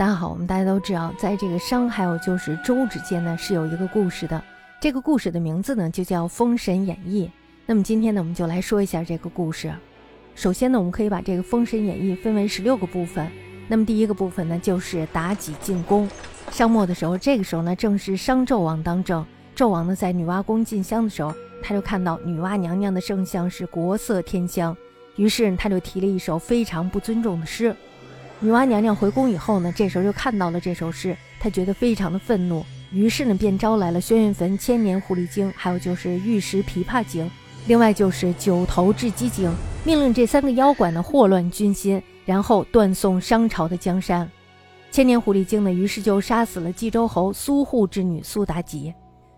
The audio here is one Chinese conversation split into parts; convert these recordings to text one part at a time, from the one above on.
大家好，我们大家都知道，在这个商还有就是周之间呢，是有一个故事的。这个故事的名字呢，就叫《封神演义》。那么今天呢，我们就来说一下这个故事。首先呢，我们可以把这个《封神演义》分为十六个部分。那么第一个部分呢，就是妲己进宫。商末的时候，这个时候呢，正是商纣王当政。纣王呢，在女娲宫进香的时候，他就看到女娲娘娘的圣像是国色天香，于是他就提了一首非常不尊重的诗。女娲娘娘回宫以后呢，这时候就看到了这首诗，她觉得非常的愤怒，于是呢便招来了轩辕坟千年狐狸精，还有就是玉石琵琶精，另外就是九头雉鸡精，命令这三个妖怪呢祸乱军心，然后断送商朝的江山。千年狐狸精呢，于是就杀死了冀州侯苏护之女苏妲己。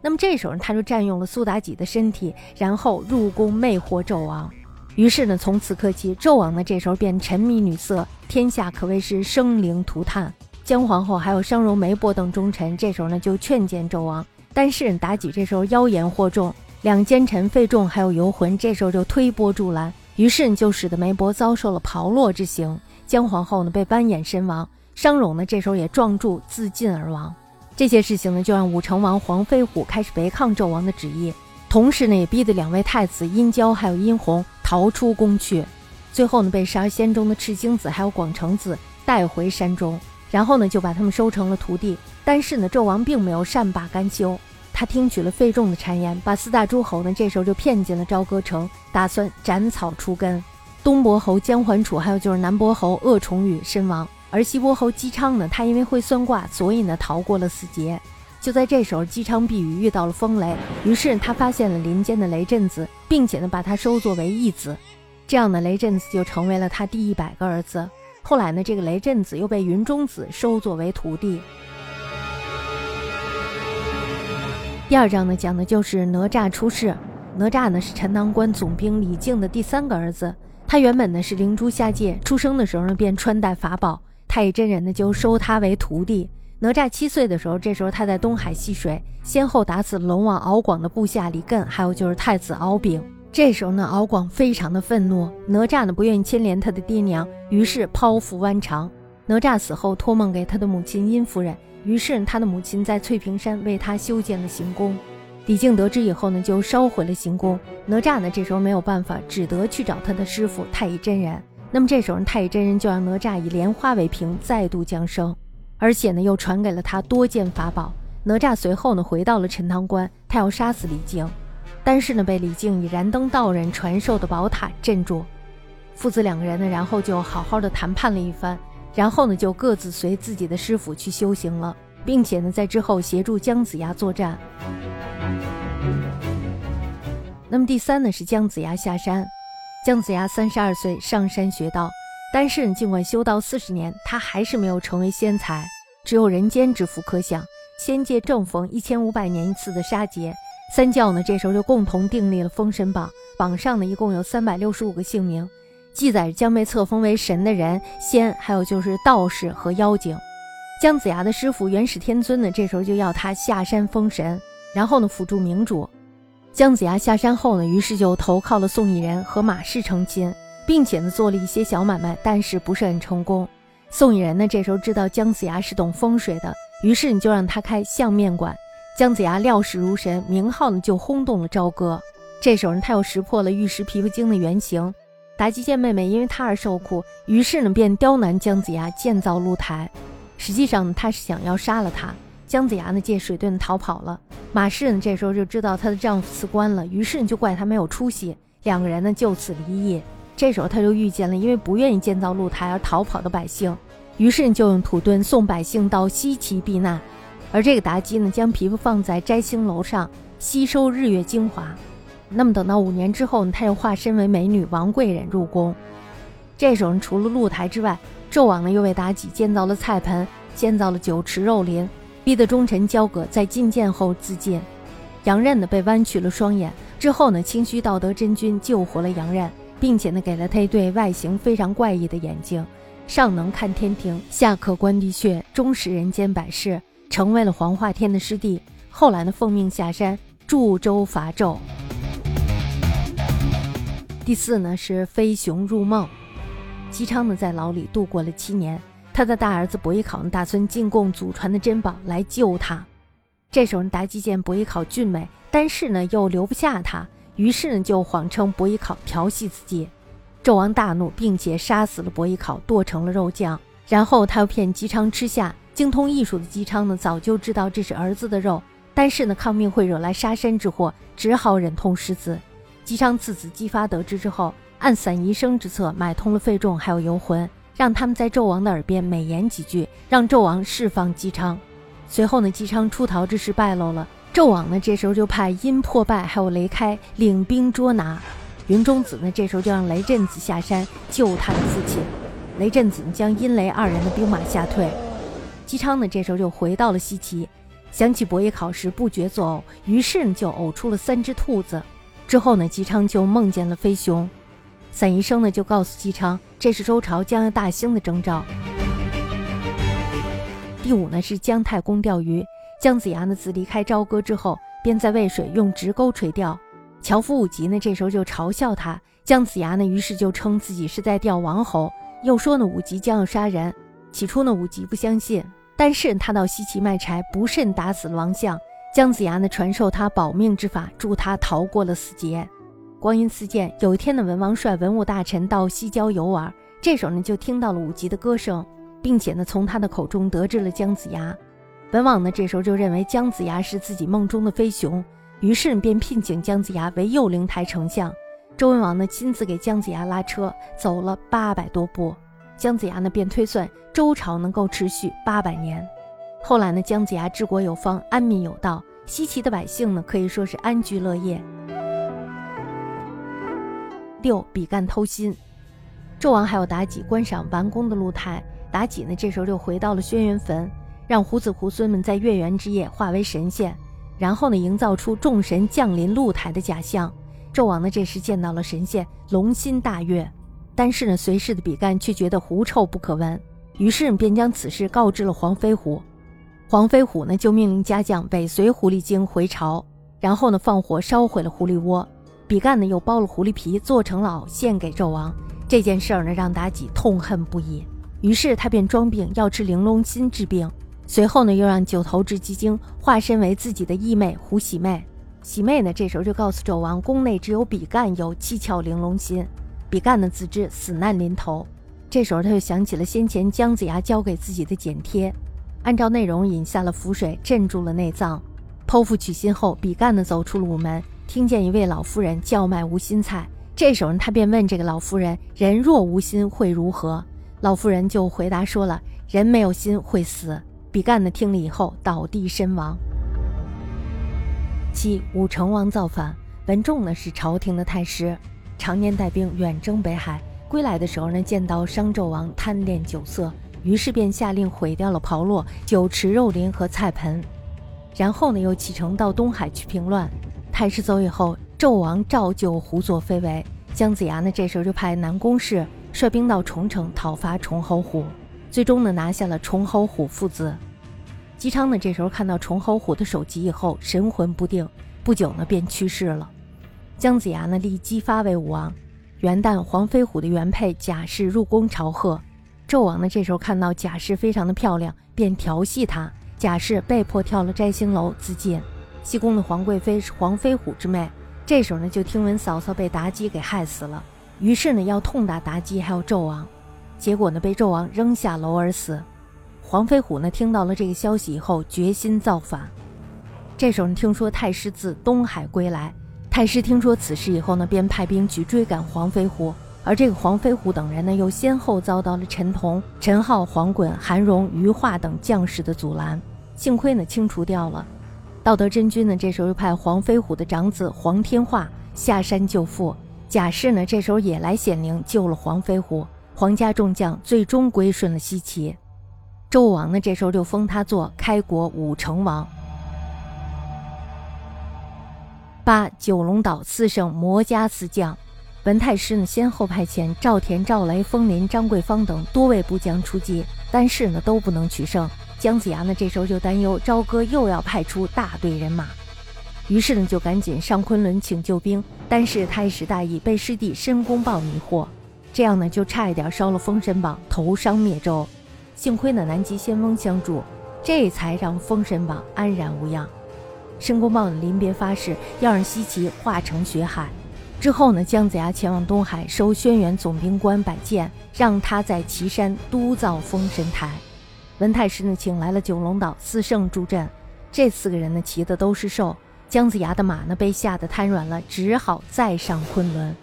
那么这时候他就占用了苏妲己的身体，然后入宫魅惑纣王。于是呢，从此刻起，纣王呢这时候便沉迷女色，天下可谓是生灵涂炭。姜皇后还有商容、梅伯等忠臣，这时候呢就劝谏纣王，但是妲己这时候妖言惑众，两奸臣费仲还有游魂这时候就推波助澜，于是就使得梅伯遭受了炮烙之刑，姜皇后呢被剜眼身亡，商容呢这时候也撞柱自尽而亡。这些事情呢，就让武成王黄飞虎开始违抗纣王的旨意。同时呢，也逼得两位太子殷郊还有殷红逃出宫去，最后呢，被十二仙中的赤精子还有广成子带回山中，然后呢，就把他们收成了徒弟。但是呢，纣王并没有善罢甘休，他听取了费仲的谗言，把四大诸侯呢，这时候就骗进了朝歌城，打算斩草除根。东伯侯姜桓楚，还有就是南伯侯鄂崇宇身亡，而西伯侯姬昌呢，他因为会算卦，所以呢，逃过了死劫。就在这时候，姬昌避雨遇到了风雷，于是他发现了林间的雷震子，并且呢把他收作为义子，这样呢雷震子就成为了他第一百个儿子。后来呢这个雷震子又被云中子收作为徒弟。第二章呢讲的就是哪吒出世。哪吒呢是陈塘关总兵李靖的第三个儿子，他原本呢是灵珠下界，出生的时候呢便穿戴法宝，太乙真人呢就收他为徒弟。哪吒七岁的时候，这时候他在东海戏水，先后打死龙王敖广的部下李艮，还有就是太子敖丙。这时候呢，敖广非常的愤怒，哪吒呢不愿意牵连他的爹娘，于是剖腹剜肠。哪吒死后托梦给他的母亲殷夫人，于是他的母亲在翠屏山为他修建了行宫。李靖得知以后呢，就烧毁了行宫。哪吒呢这时候没有办法，只得去找他的师傅太乙真人。那么这时候太乙真人就让哪吒以莲花为屏，再度降生。而且呢，又传给了他多件法宝。哪吒随后呢，回到了陈塘关，他要杀死李靖，但是呢，被李靖以燃灯道人传授的宝塔镇住。父子两个人呢，然后就好好的谈判了一番，然后呢，就各自随自己的师傅去修行了，并且呢，在之后协助姜子牙作战。那么第三呢，是姜子牙下山。姜子牙三十二岁上山学道。但是，尽管修道四十年，他还是没有成为仙才，只有人间之福可享。仙界正逢一千五百年一次的杀劫，三教呢这时候就共同订立了封神榜，榜上呢一共有三百六十五个姓名，记载将被册封为神的人、仙，还有就是道士和妖精。姜子牙的师傅元始天尊呢，这时候就要他下山封神，然后呢辅助明主。姜子牙下山后呢，于是就投靠了宋义人和马氏成亲。并且呢，做了一些小买卖，但是不是很成功。宋义人呢，这时候知道姜子牙是懂风水的，于是你就让他开相面馆。姜子牙料事如神，名号呢就轰动了朝歌。这时候呢，他又识破了玉石琵琶精的原型。妲己见妹妹因为他而受苦，于是呢便刁难姜子牙建造露台。实际上呢，他是想要杀了他。姜子牙呢借水遁逃跑了。马氏呢这时候就知道她的丈夫辞官了，于是就怪他没有出息。两个人呢就此离异。这时候他就遇见了因为不愿意建造露台而逃跑的百姓，于是就用土遁送百姓到西岐避难。而这个妲己呢，将皮肤放在摘星楼上吸收日月精华。那么等到五年之后呢，他又化身为美女王贵人入宫。这时候除了露台之外，纣王呢又为妲己建造了菜盆，建造了酒池肉林，逼得忠臣交葛在觐见后自尽。杨任呢被剜去了双眼之后呢，清虚道德真君救活了杨任。并且呢，给了他一对外形非常怪异的眼睛，上能看天庭，下可观地穴，终识人间百事，成为了黄化天的师弟。后来呢，奉命下山助周伐纣。第四呢是飞熊入梦，姬昌呢在牢里度过了七年，他的大儿子伯邑考呢打算进贡祖传的珍宝来救他。这时候呢妲己见伯邑考俊美，但是呢又留不下他，于是呢就谎称伯邑考调戏自己。纣王大怒，并且杀死了伯邑考，剁成了肉酱。然后他又骗姬昌吃下。精通艺术的姬昌呢，早就知道这是儿子的肉，但是呢，抗命会惹来杀身之祸，只好忍痛食子。姬昌次子姬发得知之后，按散宜生之策，买通了费仲还有游魂，让他们在纣王的耳边美言几句，让纣王释放姬昌。随后呢，姬昌出逃之事败露了，纣王呢这时候就派殷破败还有雷开领兵捉拿。云中子呢，这时候就让雷震子下山救他的父亲。雷震子将殷雷二人的兵马吓退。姬昌呢，这时候就回到了西岐，想起伯邑考时不觉作呕，于是呢就呕出了三只兔子。之后呢，姬昌就梦见了飞熊。散宜生呢就告诉姬昌，这是周朝将要大兴的征兆。第五呢是姜太公钓鱼，姜子牙呢自离开朝歌之后，便在渭水用直钩垂钓。樵夫武吉呢，这时候就嘲笑他，姜子牙呢，于是就称自己是在钓王侯，又说呢，武吉将要杀人。起初呢，武吉不相信，但是他到西岐卖柴，不慎打死了王相。姜子牙呢，传授他保命之法，助他逃过了死劫。光阴似箭，有一天呢，文王率文武大臣到西郊游玩，这时候呢，就听到了武吉的歌声，并且呢，从他的口中得知了姜子牙。文王呢，这时候就认为姜子牙是自己梦中的飞熊。于是便聘请姜子牙为右灵台丞相，周文王呢亲自给姜子牙拉车，走了八百多步。姜子牙呢便推算周朝能够持续八百年。后来呢，姜子牙治国有方，安民有道，西岐的百姓呢可以说是安居乐业。六比干偷心，纣王还有妲己观赏完工的露台，妲己呢这时候就回到了轩辕坟，让胡子猢狲们在月圆之夜化为神仙。然后呢，营造出众神降临露台的假象。纣王呢，这时见到了神仙，龙心大悦。但是呢，随侍的比干却觉得狐臭不可闻，于是便将此事告知了黄飞虎。黄飞虎呢，就命令家将尾随狐狸精回朝，然后呢，放火烧毁了狐狸窝。比干呢，又剥了狐狸皮做成了袄献给纣王。这件事儿呢，让妲己痛恨不已，于是他便装病要吃玲珑心治病。随后呢，又让九头雉鸡精化身为自己的义妹胡喜妹。喜妹呢，这时候就告诉纣王，宫内只有比干有七窍玲珑心。比干呢，自知死难临头，这时候他就想起了先前姜子牙交给自己的剪贴，按照内容饮下了符水，镇住了内脏。剖腹取心后，比干呢走出了午门，听见一位老妇人叫卖无心菜。这时候他便问这个老妇人：“人若无心会如何？”老妇人就回答说了：“人没有心会死。”比干呢听了以后倒地身亡。七武成王造反，文仲呢是朝廷的太师，常年带兵远征北海，归来的时候呢见到商纣王贪恋酒色，于是便下令毁掉了炮烙、酒池肉林和菜盆，然后呢又启程到东海去平乱。太师走以后，纣王照旧胡作非为。姜子牙呢这时候就派南宫氏率兵到重城讨伐崇侯虎，最终呢拿下了崇侯虎父子。姬昌呢，这时候看到崇侯虎的首级以后，神魂不定，不久呢便去世了。姜子牙呢立姬发为武王。元旦，黄飞虎的原配贾氏入宫朝贺，纣王呢这时候看到贾氏非常的漂亮，便调戏她，贾氏被迫跳了摘星楼自尽。西宫的皇贵妃是黄飞虎之妹，这时候呢就听闻嫂嫂被妲己给害死了，于是呢要痛打妲己还有纣王，结果呢被纣王扔下楼而死。黄飞虎呢，听到了这个消息以后，决心造反。这时候呢，听说太师自东海归来，太师听说此事以后呢，便派兵去追赶黄飞虎。而这个黄飞虎等人呢，又先后遭到了陈同、陈浩、黄衮、韩荣、余化等将士的阻拦，幸亏呢清除掉了。道德真君呢，这时候又派黄飞虎的长子黄天化下山救父，贾氏呢，这时候也来显灵救了黄飞虎，皇家众将最终归顺了西岐。周武王呢，这时候就封他做开国武成王。八九龙岛四圣魔家四将，文太师呢先后派遣赵田、赵雷、风林、张桂芳等多位部将出击，但是呢都不能取胜。姜子牙呢这时候就担忧朝歌又要派出大队人马，于是呢就赶紧上昆仑请救兵，但是他一时大意，被师弟申公豹迷惑，这样呢就差一点烧了封神榜，投商灭周。幸亏呢南极仙翁相助，这才让封神榜安然无恙。申公豹呢临别发誓要让西岐化成血海。之后呢，姜子牙前往东海收轩辕总兵官摆件，让他在岐山督造封神台。文太师呢，请来了九龙岛四圣助阵。这四个人呢，骑的都是兽。姜子牙的马呢，被吓得瘫软了，只好再上昆仑。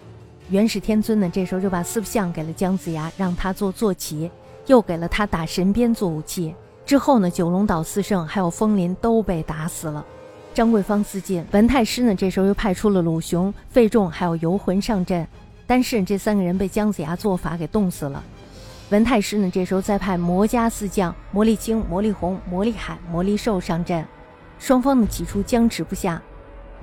元始天尊呢，这时候就把四不像给了姜子牙，让他做坐骑，又给了他打神鞭做武器。之后呢，九龙岛四圣还有风林都被打死了。张桂芳四进，文太师呢，这时候又派出了鲁雄、费仲还有游魂上阵，但是这三个人被姜子牙做法给冻死了。文太师呢，这时候再派魔家四将魔力青、魔力红、魔力海、魔力兽上阵，双方呢起初僵持不下。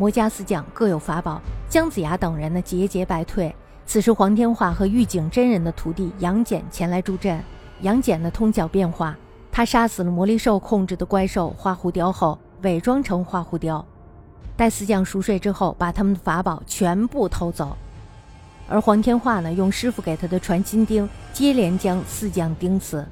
魔家四将各有法宝，姜子牙等人呢节节败退。此时黄天化和玉景真人的徒弟杨戬前来助阵，杨戬呢通晓变化，他杀死了魔力兽控制的怪兽花狐雕后。伪装成花狐雕，待四将熟睡之后，把他们的法宝全部偷走。而黄天化呢，用师傅给他的传心钉，接连将四将钉死。